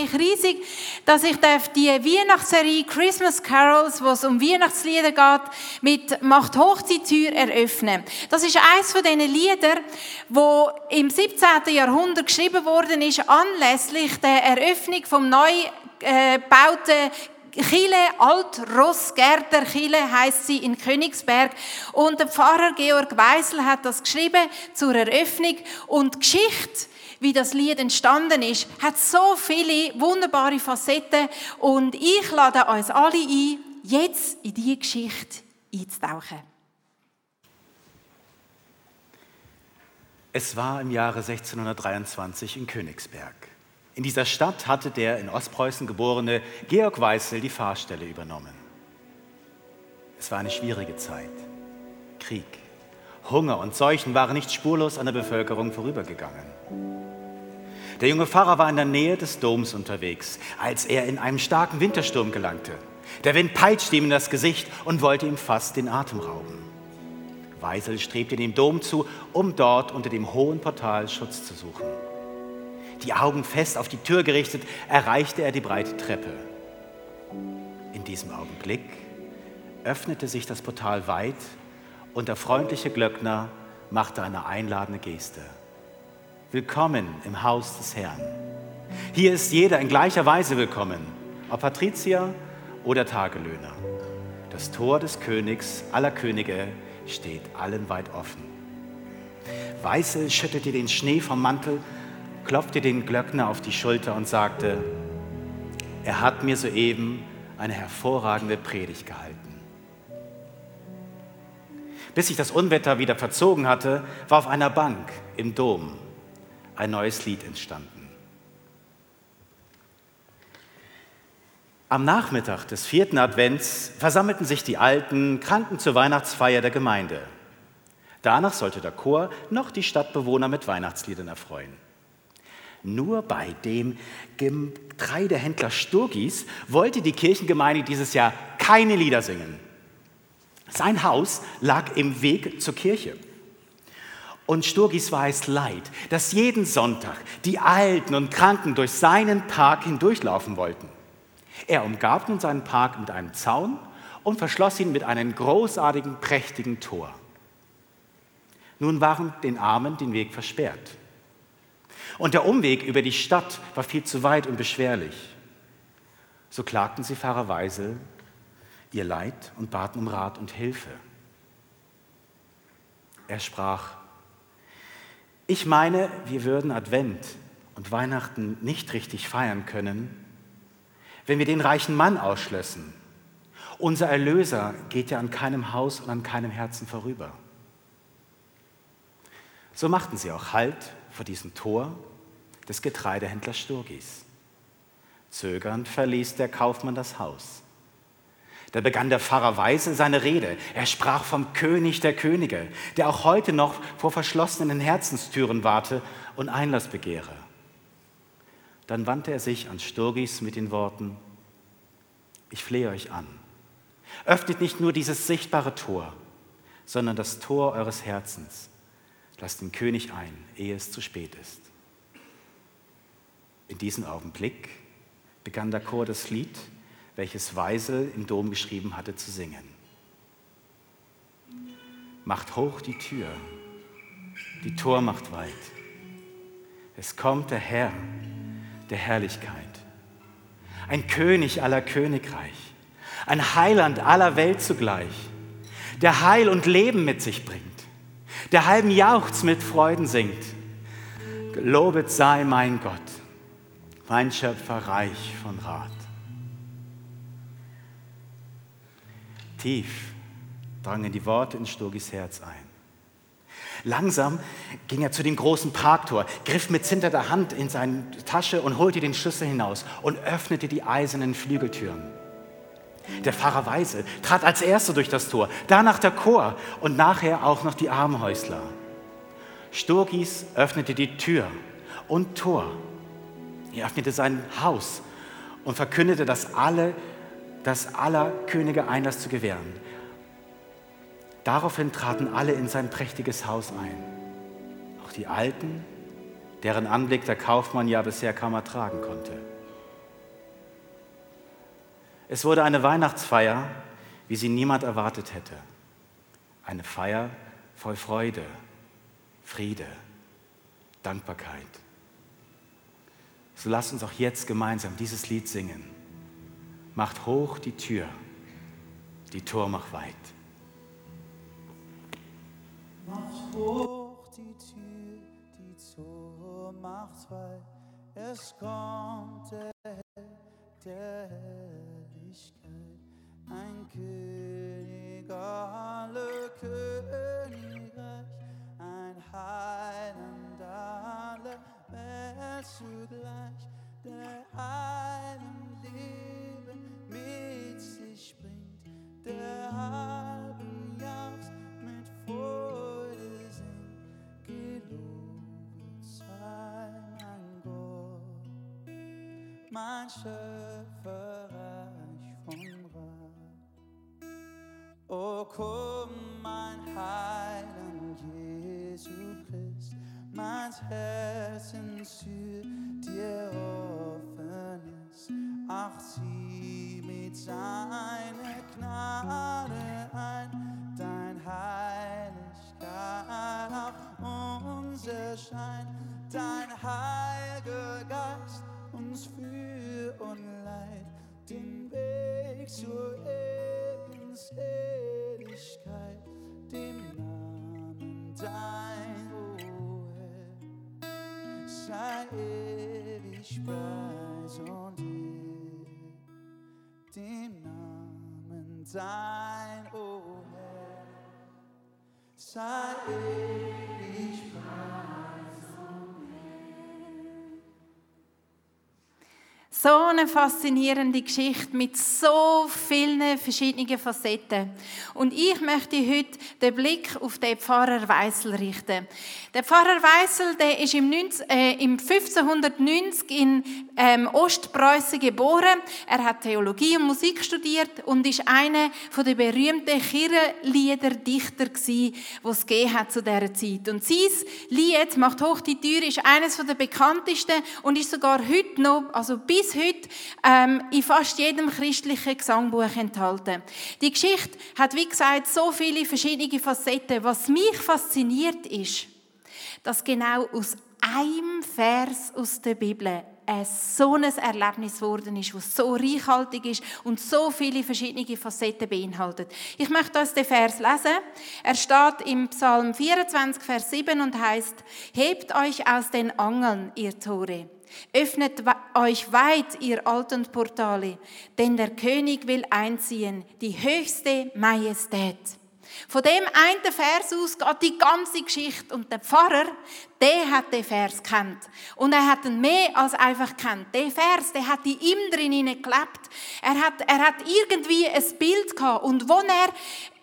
mich riesig, dass ich die Weihnachtsserie Christmas Carols, wo es um Weihnachtslieder geht, mit Macht hoch die Tür eröffnen. Das ist eines von diesen Liedern, wo im 17. Jahrhundert geschrieben worden ist, anlässlich der Eröffnung vom neu äh, gebauten Chile, Alt-Rossgärter Chile heißt sie in Königsberg. Und der Pfarrer Georg Weisel hat das geschrieben zur Eröffnung. Und die Geschichte, wie das Lied entstanden ist, hat so viele wunderbare Facetten. Und ich lade uns alle ein, jetzt in diese Geschichte einzutauchen. Es war im Jahre 1623 in Königsberg. In dieser Stadt hatte der in Ostpreußen geborene Georg Weißel die Fahrstelle übernommen. Es war eine schwierige Zeit. Krieg, Hunger und Seuchen waren nicht spurlos an der Bevölkerung vorübergegangen. Der junge Pfarrer war in der Nähe des Doms unterwegs, als er in einen starken Wintersturm gelangte. Der Wind peitschte ihm in das Gesicht und wollte ihm fast den Atem rauben. Weisel strebte dem Dom zu, um dort unter dem hohen Portal Schutz zu suchen. Die Augen fest auf die Tür gerichtet, erreichte er die breite Treppe. In diesem Augenblick öffnete sich das Portal weit und der freundliche Glöckner machte eine einladende Geste. Willkommen im Haus des Herrn. Hier ist jeder in gleicher Weise willkommen, ob Patrizier oder Tagelöhner. Das Tor des Königs aller Könige steht allen weit offen. Weißel schüttete den Schnee vom Mantel klopfte den Glöckner auf die Schulter und sagte, er hat mir soeben eine hervorragende Predigt gehalten. Bis sich das Unwetter wieder verzogen hatte, war auf einer Bank im Dom ein neues Lied entstanden. Am Nachmittag des vierten Advents versammelten sich die Alten Kranken zur Weihnachtsfeier der Gemeinde. Danach sollte der Chor noch die Stadtbewohner mit Weihnachtsliedern erfreuen. Nur bei dem Getreidehändler Sturgis wollte die Kirchengemeinde dieses Jahr keine Lieder singen. Sein Haus lag im Weg zur Kirche. Und Sturgis war es leid, dass jeden Sonntag die Alten und Kranken durch seinen Park hindurchlaufen wollten. Er umgab nun seinen Park mit einem Zaun und verschloss ihn mit einem großartigen, prächtigen Tor. Nun waren den Armen den Weg versperrt. Und der Umweg über die Stadt war viel zu weit und beschwerlich. So klagten sie Pfarrer Weisel ihr Leid und baten um Rat und Hilfe. Er sprach, ich meine, wir würden Advent und Weihnachten nicht richtig feiern können, wenn wir den reichen Mann ausschlössen. Unser Erlöser geht ja an keinem Haus und an keinem Herzen vorüber. So machten sie auch Halt vor diesem Tor des Getreidehändlers Sturgis. Zögernd verließ der Kaufmann das Haus. Da begann der Pfarrer Weise seine Rede. Er sprach vom König der Könige, der auch heute noch vor verschlossenen Herzenstüren warte und Einlass begehre. Dann wandte er sich an Sturgis mit den Worten, ich flehe euch an, öffnet nicht nur dieses sichtbare Tor, sondern das Tor eures Herzens. Lasst den König ein, ehe es zu spät ist. In diesem Augenblick begann der Chor das Lied, welches Weisel im Dom geschrieben hatte, zu singen. Macht hoch die Tür, die Tor macht weit. Es kommt der Herr der Herrlichkeit, ein König aller Königreich, ein Heiland aller Welt zugleich, der Heil und Leben mit sich bringt, der halben Jauchz mit Freuden singt. Gelobet sei mein Gott mein Schöpfer reich von Rat. Tief drangen die Worte in Sturgis Herz ein. Langsam ging er zu dem großen Parktor, griff mit zitternder Hand in seine Tasche und holte den Schlüssel hinaus und öffnete die eisernen Flügeltüren. Der Pfarrer Weise trat als Erster durch das Tor, danach der Chor und nachher auch noch die Armenhäusler. Sturgis öffnete die Tür und Tor er öffnete sein Haus und verkündete, dass alle, dass aller Könige Einlass zu gewähren. Daraufhin traten alle in sein prächtiges Haus ein. Auch die Alten, deren Anblick der Kaufmann ja bisher kaum ertragen konnte. Es wurde eine Weihnachtsfeier, wie sie niemand erwartet hätte. Eine Feier voll Freude, Friede, Dankbarkeit. So lasst uns auch jetzt gemeinsam dieses Lied singen. Macht hoch die Tür, die Tor macht weit. Macht hoch die Tür, die Tor macht weit. Es kommt der Herr der Herrlichkeit, ein König alle Königreich, ein Heiland aller Welt zugleich, mein Schöpferreich von Rat. O komm, mein Heiland Jesu Christ, mein Herzenstür dir offen ist. Ach, sieh mit seiner Gnade ein, dein Heiligkeit auf uns erscheint, dein Heiliger Geist uns für und leid, den Weg zur Ewigkeit, dem Namen dein, o Herr, sei ewig Preis und dem Namen dein, o Herr, sei ewig Preis So eine faszinierende Geschichte mit so vielen verschiedenen Facetten. Und ich möchte heute den Blick auf den Pfarrer Weissel richten. Der Pfarrer Weissel, der ist im, 19, äh, 1590 in ähm, Ostpreußen geboren. Er hat Theologie und Musik studiert und ist einer den berühmten Kirchenliederdichter gsi, was es hat zu dieser Zeit. Und sein Lied «Macht hoch die Tür» ist eines der bekanntesten und ist sogar heute noch, also bis heute, ähm, in fast jedem christlichen Gesangbuch enthalten. Die Geschichte hat, wie gesagt, so viele verschiedene Facetten. Was mich fasziniert ist, dass genau aus einem Vers aus der Bibel so ein Erlebnis geworden ist, das so reichhaltig ist und so viele verschiedene Facetten beinhaltet. Ich möchte uns den Vers lesen. Er steht im Psalm 24, Vers 7 und heißt: Hebt euch aus den Angeln, ihr Tore. Öffnet euch weit, ihr alten Portale, denn der König will einziehen, die höchste Majestät. Von dem einen Vers aus geht die ganze Geschichte und der Pfarrer, der hat den Vers kennt und er hat ihn mehr als einfach kennt. Der Vers, der hat in ihm drin gelebt. Er hat, er hat irgendwie ein Bild gehabt und wo er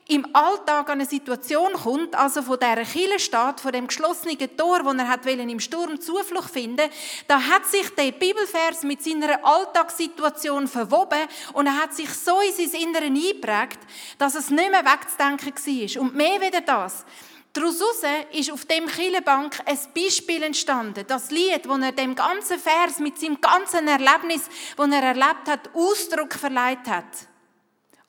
im Alltag an eine Situation kommt, also von dieser Kille steht, von dem geschlossenen Tor, wo er hat im Sturm Zuflucht finden, da hat sich der Bibelvers mit seiner Alltagssituation verwoben und er hat sich so in sein Innere eingeprägt, dass es nicht mehr wegzudenken war. Und mehr wieder das. Daraus ist auf dem Killebank ein Beispiel entstanden. Das Lied, das er dem ganzen Vers mit seinem ganzen Erlebnis, das er erlebt hat, Ausdruck verleiht hat.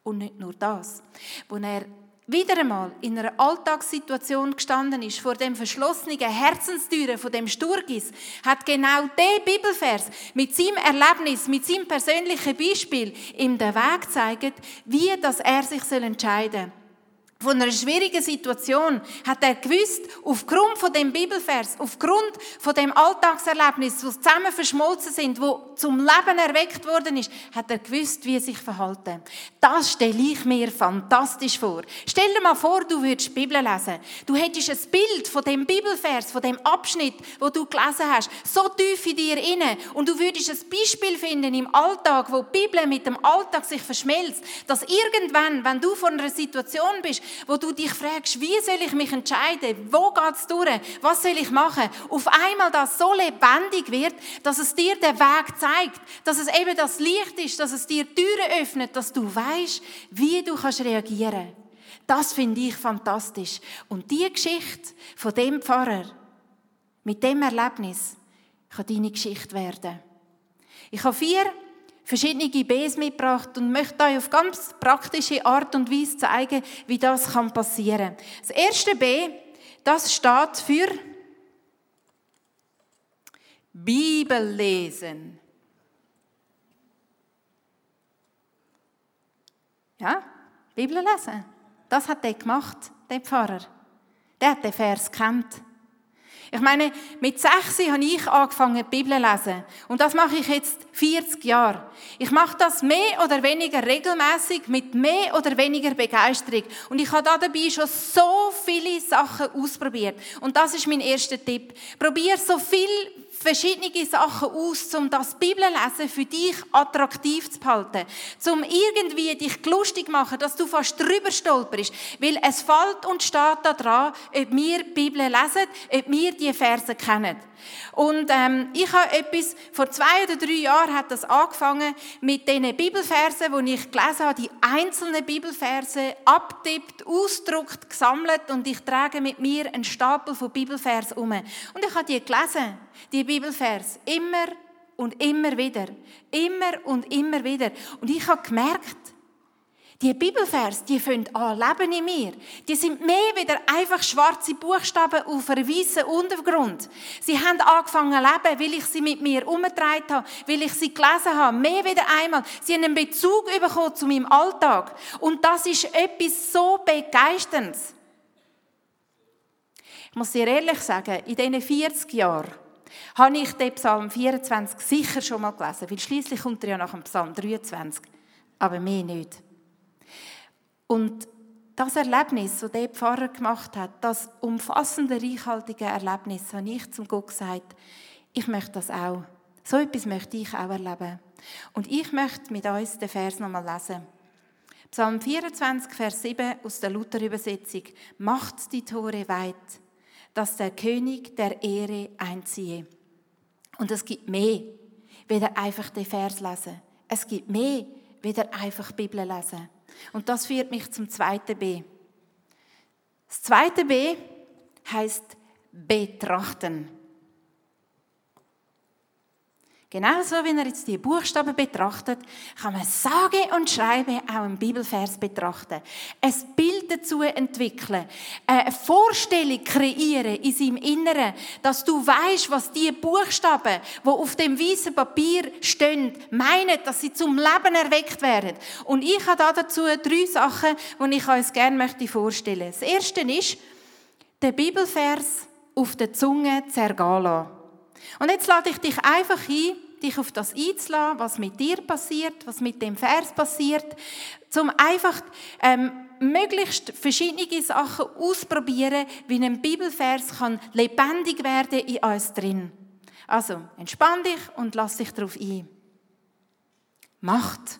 Und nicht nur das. Wo er wieder einmal in einer Alltagssituation gestanden ist, vor dem verschlossenen Herzenstüren von dem Sturgis, hat genau der Bibelvers mit seinem Erlebnis, mit seinem persönlichen Beispiel ihm den Weg gezeigt, wie dass er sich entscheiden soll von einer schwierigen Situation hat er gewusst, aufgrund von dem Bibelvers, aufgrund von dem Alltagserlebnis, wo zusammen verschmolzen sind, wo zum Leben erweckt worden ist, hat er gewusst, wie er sich verhalten. Das stelle ich mir fantastisch vor. Stell dir mal vor, du würdest Bibel lesen. Du hättest ein Bild von dem Bibelvers, von dem Abschnitt, wo du gelesen hast, so tief in dir inne, und du würdest ein Beispiel finden im Alltag, wo die Bibel mit dem Alltag sich verschmelzt, dass irgendwann, wenn du vor einer Situation bist, wo du dich fragst, wie soll ich mich entscheiden? Wo geht es durch? Was soll ich machen? Auf einmal das so lebendig wird, dass es dir den Weg zeigt, dass es eben das Licht ist, dass es dir Türen öffnet, dass du weißt, wie du kannst reagieren. Das finde ich fantastisch. Und die Geschichte von dem Pfarrer mit dem Erlebnis kann deine Geschichte werden. Ich habe vier verschiedene Bs mitgebracht und möchte euch auf ganz praktische Art und Weise zeigen, wie das passieren kann. Das erste B, das steht für Bibel lesen. Ja, Bibel lesen. Das hat er gemacht, der Pfarrer. Der hat den Vers kennt. Ich meine, mit 6 habe ich angefangen, die Bibel zu lesen. Und das mache ich jetzt 40 Jahre. Ich mache das mehr oder weniger regelmäßig, mit mehr oder weniger Begeisterung. Und ich habe dabei schon so viele Sachen ausprobiert. Und das ist mein erster Tipp. Probier so viel verschiedene Sachen aus, um das Bibellesen für dich attraktiv zu behalten. Um irgendwie dich lustig machen, dass du fast drüber stolperst. Weil es fällt und steht daran, ob wir die Bibel lesen, ob wir die Verse kennen. Und ähm, ich habe etwas, vor zwei oder drei Jahren hat das angefangen mit den Bibelversen, die ich gelesen habe, die einzelnen Bibelverse abtippt, ausdruckt, gesammelt und ich trage mit mir einen Stapel von Bibelversen um. Und ich habe die gelesen, die Bibelvers, immer und immer wieder, immer und immer wieder. Und ich habe gemerkt, die Bibelvers, die fangen an leben in mir. Die sind mehr wieder einfach schwarze Buchstaben auf einem weißen Untergrund. Sie haben angefangen zu leben, weil ich sie mit mir umgetragen habe, weil ich sie gelesen habe. Mehr wieder einmal. Sie haben einen Bezug bekommen zu meinem Alltag. Und das ist etwas so Begeisterndes. Ich muss dir ehrlich sagen, in diesen 40 Jahren habe ich den Psalm 24 sicher schon mal gelesen, weil schließlich kommt er ja nach dem Psalm 23. Aber mehr nicht. Und das Erlebnis, das der Pfarrer gemacht hat, das umfassende, reichhaltige Erlebnis, habe ich zum Gott gesagt, ich möchte das auch. So etwas möchte ich auch erleben. Und ich möchte mit uns den Vers nochmal lesen. Psalm 24, Vers 7 aus der Luther-Übersetzung. Macht die Tore weit, dass der König der Ehre einziehe. Und es gibt mehr, weder einfach den Vers lesen. Es gibt mehr, weder einfach Bibel lesen. Und das führt mich zum zweiten B. Das zweite B heißt betrachten. Genauso wie er jetzt die Buchstaben betrachtet, kann man sage und schreibe auch einen Bibelvers betrachten. Ein Bild dazu entwickeln, eine Vorstellung kreieren in seinem Inneren, dass du weißt, was die Buchstaben, wo auf dem weißen Papier stehen, meinen, dass sie zum Leben erweckt werden. Und ich habe dazu drei Sachen, die ich euch gerne möchte vorstellen. Das erste ist, den Bibelvers auf der Zunge zergehen lassen. Und jetzt lade ich dich einfach ein, dich auf das einzulassen, was mit dir passiert, was mit dem Vers passiert, zum einfach ähm, möglichst verschiedene Sachen ausprobieren, wie ein Bibelvers kann lebendig werden in uns drin. Also entspann dich und lass dich darauf ein. Macht.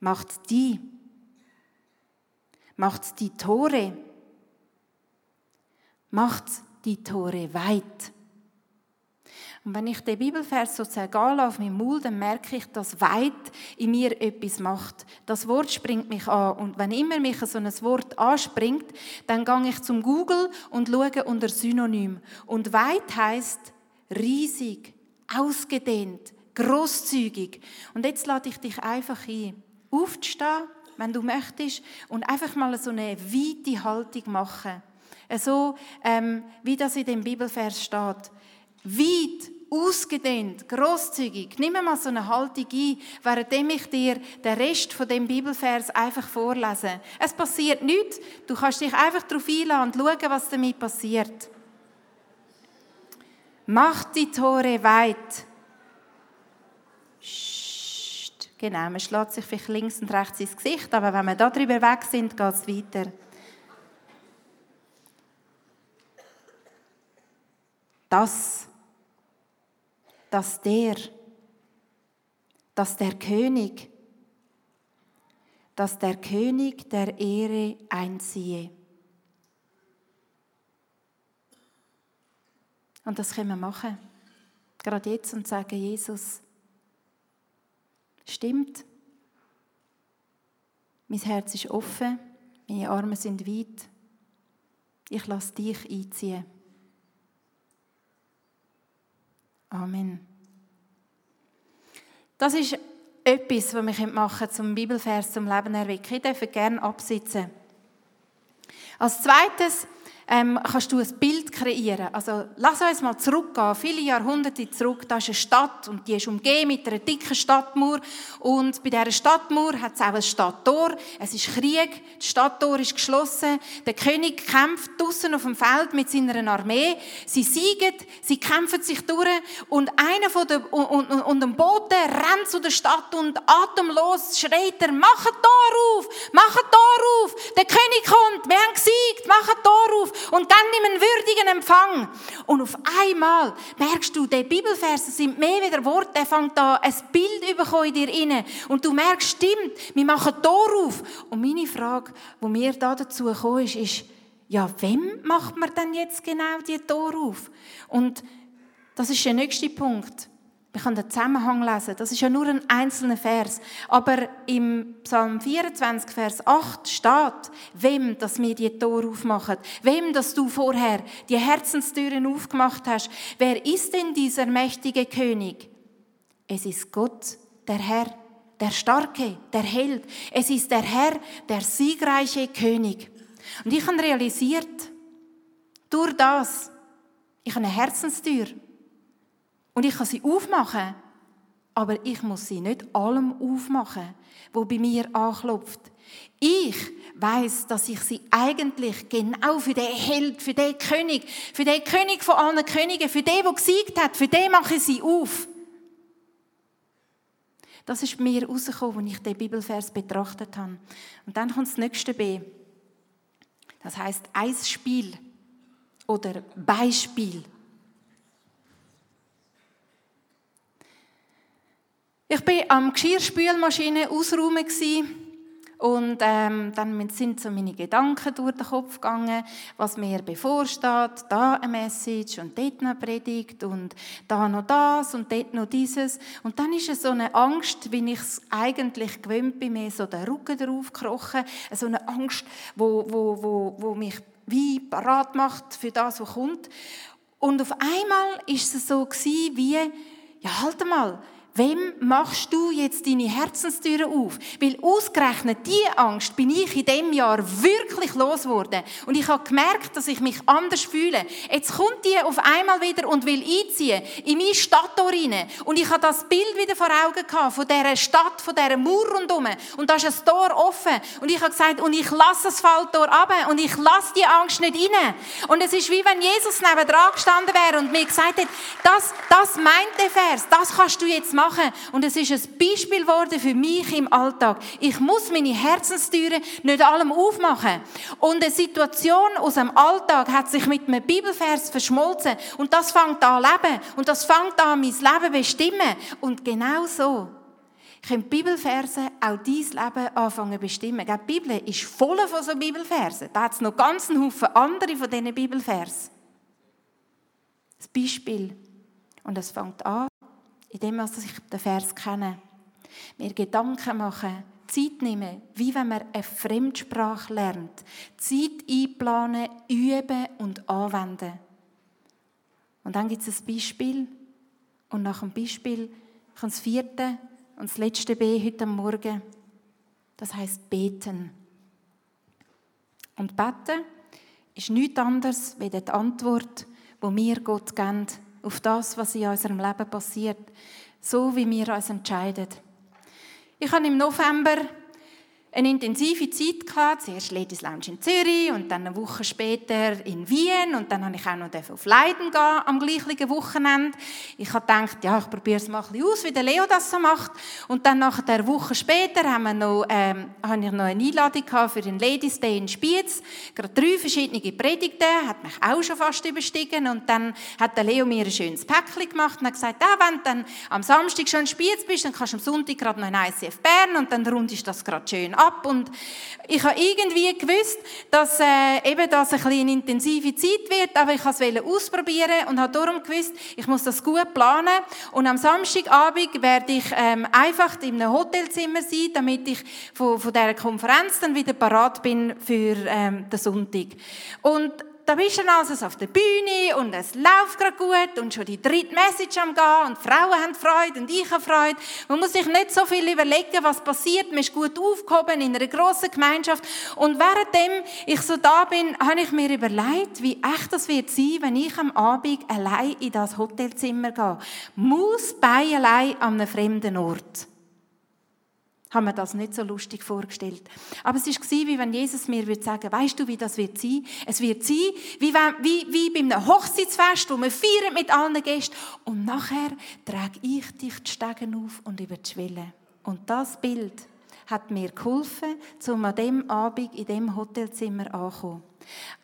Macht die. Macht die Tore. Macht die Tore weit. Und wenn ich den Bibelvers so zergehen auf meinem Mund, dann merke ich, dass weit in mir etwas macht. Das Wort springt mich an. Und wenn immer mich so ein Wort anspringt, dann gehe ich zum Google und schaue unter Synonym. Und weit heißt riesig, ausgedehnt, großzügig. Und jetzt lade ich dich einfach ein, aufzustehen, wenn du möchtest, und einfach mal so eine weite Haltung machen. So, ähm, wie das in dem Bibelvers steht. Weit, ausgedehnt, großzügig. Nimm mal so eine Haltung ein, während ich dir den Rest von dem Bibelvers einfach vorlese. Es passiert nichts. Du kannst dich einfach darauf einladen und schauen, was damit passiert. Macht die Tore weit. Genau, man schlägt sich vielleicht links und rechts ins Gesicht, aber wenn wir da drüber weg sind, geht es weiter. Dass, dass der, dass der König, dass der König der Ehre einziehe. Und das können wir machen. Gerade jetzt und sagen, Jesus, stimmt. Mein Herz ist offen, meine Arme sind weit. Ich lasse dich einziehen. Amen. Das ist etwas, was wir machen können, zum Bibelvers zum Leben erwecken. Ich darf gerne absitzen. Als zweites ähm, kannst du ein Bild kreieren. Also lass uns mal zurückgehen, viele Jahrhunderte zurück. Da ist eine Stadt und die ist umgeben mit einer dicken Stadtmauer. Und bei dieser Stadtmauer hat es auch ein Stadttor. Es ist Krieg, das Stadttor ist geschlossen. Der König kämpft draußen auf dem Feld mit seiner Armee. Sie siegen, sie kämpfen sich durch und einer von den, und, und, und dem Boten rennt zu der Stadt und atemlos schreit er, mach ein Tor auf, mach ein Tor auf, der König kommt, wir haben gesiegt, mach ein Tor auf und dann nimm einen würdigen Empfang. Und auf einmal merkst du, die Bibelverse sind mehr wie der Wort, der fängt da ein Bild in dir inne und du merkst, stimmt, wir machen Tor auf. Und meine Frage, wo mir da dazu gekommen ist, ist, ja, wem macht man denn jetzt genau die Tor auf? Und das ist der nächste Punkt. Wir können den Zusammenhang lesen. Das ist ja nur ein einzelner Vers. Aber im Psalm 24, Vers 8 steht, wem, dass wir die Tore aufmachen. Wem, dass du vorher die Herzenstüren aufgemacht hast. Wer ist denn dieser mächtige König? Es ist Gott, der Herr, der Starke, der Held. Es ist der Herr, der siegreiche König. Und ich habe realisiert, durch das, ich habe eine Herzenstür. Und ich kann sie aufmachen, aber ich muss sie nicht allem aufmachen, wo bei mir anklopft. Ich weiß, dass ich sie eigentlich genau für den Held, für den König, für den König von allen Königen, für den, der gesiegt hat, für den mache ich sie auf. Das ist mir rausgekommen, als ich den Bibelvers betrachtet habe. Und dann kommt das nächste B. Das heißt Eisspiel oder Beispiel. Ich war am Geschirrspülmaschine ausräumen und ähm, dann sind so meine Gedanken durch den Kopf gegangen, was mir bevorsteht. Da eine Message und dort eine Predigt und da noch das und dort noch dieses. Und dann ist es so eine Angst, wie ich es eigentlich gewöhnt bin, mir so der Rücken drauf gekrochen. So eine Angst, wo, wo, wo, wo mich wie parat macht für das, was kommt. Und auf einmal ist es so gewesen, wie, ja, halt mal, Wem machst du jetzt deine Herzenstüre auf? Weil ausgerechnet diese Angst bin ich in dem Jahr wirklich losgeworden. Und ich habe gemerkt, dass ich mich anders fühle. Jetzt kommt die auf einmal wieder und will einziehen in meine Stadttor rein. Und ich habe das Bild wieder vor Augen gehabt, von dieser Stadt, von dieser Mauer rundherum. Und da ist ein Tor offen. Und ich habe gesagt, und ich lasse das Falltor ab und ich lasse die Angst nicht rein. Und es ist wie wenn Jesus neben dran gestanden wäre und mir gesagt hat, das, das meint der Vers, das kannst du jetzt machen machen. Und es ist ein Beispiel geworden für mich im Alltag. Ich muss meine Herzenstüren nicht allem aufmachen. Und eine Situation aus dem Alltag hat sich mit einem Bibelvers verschmolzen. Und das fängt an leben. Und das fängt an, mein Leben bestimmen. Und genau so können Bibelverse auch dein Leben anfangen bestimmen. Die Bibel ist voll von so Bibelversen. Da hat es noch ganz einen Haufen andere von diesen Bibelversen. Das Beispiel. Und es fängt an indem wir den Vers kennen. Mir Gedanken machen, Zeit nehmen, wie wenn man eine Fremdsprache lernt. Zeit einplanen, üben und anwenden. Und dann gibt es ein Beispiel. Und nach dem Beispiel kommt das vierte und das letzte B heute Morgen. Das heißt beten. Und beten ist nichts anderes als die Antwort, die wir Gott geben auf das, was in unserem Leben passiert, so wie wir uns entscheiden. Ich habe im November eine intensive Zeit gehabt. Zuerst Ladies Lounge in Zürich und dann eine Woche später in Wien und dann habe ich auch noch auf Leiden gehen am gleichen Wochenende. Ich habe gedacht, ja, ich probiere es mal ein bisschen aus, wie der Leo das so macht. Und dann nach der Woche später haben wir noch, ähm, habe ich noch eine Einladung für den Ladies Day in Spiez. Gerade drei verschiedene Predigten, hat mich auch schon fast überstiegen. Und dann hat der Leo mir ein schönes Päckchen gemacht und hat gesagt, ah, wenn du dann am Samstag schon in Spiez bist, dann kannst du am Sonntag gerade noch in ICF Bern und dann rundest das gerade schön ab ab. Und ich habe irgendwie gewusst, dass äh, eben das ein eine intensive Zeit wird, aber ich wollte es ausprobieren und habe darum gewusst, ich muss das gut planen. Und am Samstagabend werde ich ähm, einfach in einem Hotelzimmer sein, damit ich von, von dieser Konferenz dann wieder parat bin für ähm, den Sonntag. Und da bist du also auf der Bühne und es läuft gerade gut und schon die dritte Message am Gehen und Frauen haben Freude und ich habe Freude. Man muss sich nicht so viel überlegen, was passiert. Man ist gut aufgehoben in einer grossen Gemeinschaft. Und währenddem ich so da bin, habe ich mir überlegt, wie echt das wird sein, wenn ich am Abend allein in das Hotelzimmer gehe. Muss bei allein an einem fremden Ort habe mir das nicht so lustig vorgestellt. Aber es war wie wenn Jesus mir würde sagen, weißt du, wie das wird sein? Es wird sein, wie, wenn, wie, wie bei einem Hochzeitsfest, wo wir feiern mit allen Gästen. Und nachher trage ich dich die Stegen auf und über die Schwelle. Und das Bild hat mir geholfen, um an dem Abend in dem Hotelzimmer anzukommen.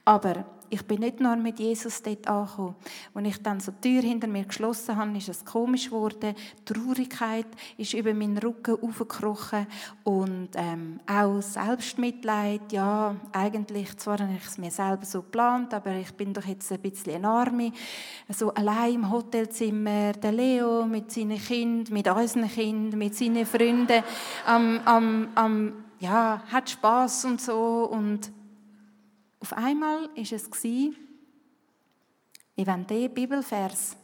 Aber ich bin nicht nur mit Jesus dort angekommen. Als ich dann so die Tür hinter mir geschlossen habe, ist es komisch geworden. Die Traurigkeit ist über meinen Rücken aufgekrochen und ähm, auch Selbstmitleid. Ja, eigentlich, zwar habe ich es mir selber so geplant, aber ich bin doch jetzt ein bisschen eine Arme. So allein im Hotelzimmer, der Leo mit seinen Kindern, mit unseren Kindern, mit seinen Freunden, am, am, am, ja, hat Spaß und so und auf einmal ist es wie wenn der Bibelvers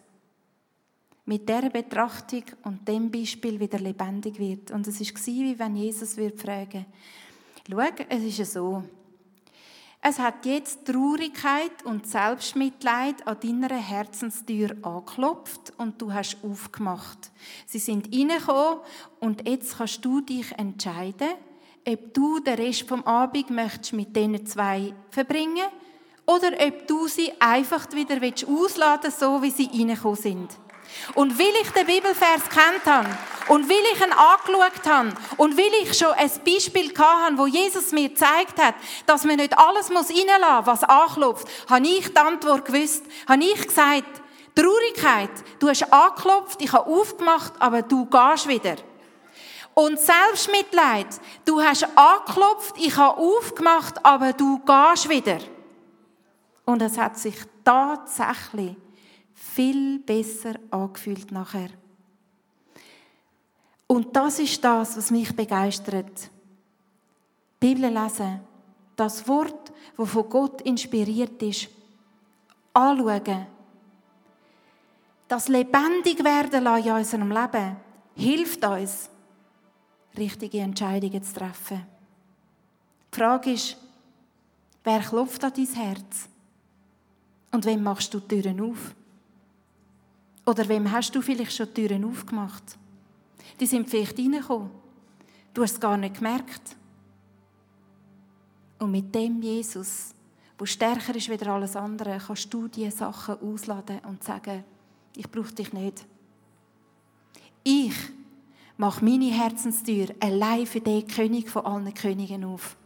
mit der Betrachtung und dem Beispiel wieder lebendig wird. Und es ist wie wenn Jesus fragen: Schau, es ist so. Es hat jetzt Traurigkeit und Selbstmitleid an deiner Herzenstür angeklopft und du hast aufgemacht. Sie sind reingekommen und jetzt kannst du dich entscheiden, ob du den Rest vom Abend möchtest mit diesen zwei verbringen oder ob du sie einfach wieder ausladen so wie sie reingekommen sind. Und weil ich den Bibelvers kennt habe und weil ich ihn angeschaut habe und weil ich schon ein Beispiel hatte, wo Jesus mir gezeigt hat, dass man nicht alles reinlassen muss, was anklopft, habe ich die Antwort gewusst, habe ich gesagt, Traurigkeit, du hast angeklopft, ich habe aufgemacht, aber du gehst wieder. Und Selbstmitleid, du hast angeklopft, ich habe aufgemacht, aber du gehst wieder. Und es hat sich tatsächlich viel besser angefühlt nachher. Und das ist das, was mich begeistert. Bibel lesen, das Wort, das von Gott inspiriert ist, anschauen, das lebendig werden lassen in unserem Leben, hilft uns, richtige Entscheidungen zu treffen. Die Frage ist, wer klopft an dein Herz? Und wem machst du die Türen auf? Oder wem hast du vielleicht schon die Türen aufgemacht? Die sind vielleicht reingekommen. Du hast es gar nicht gemerkt. Und mit dem Jesus, wo stärker ist als alles andere, kannst du diese Sachen ausladen und sagen, ich brauche dich nicht. Ich mach meine Herzenstür allein für den König von allen Königen auf.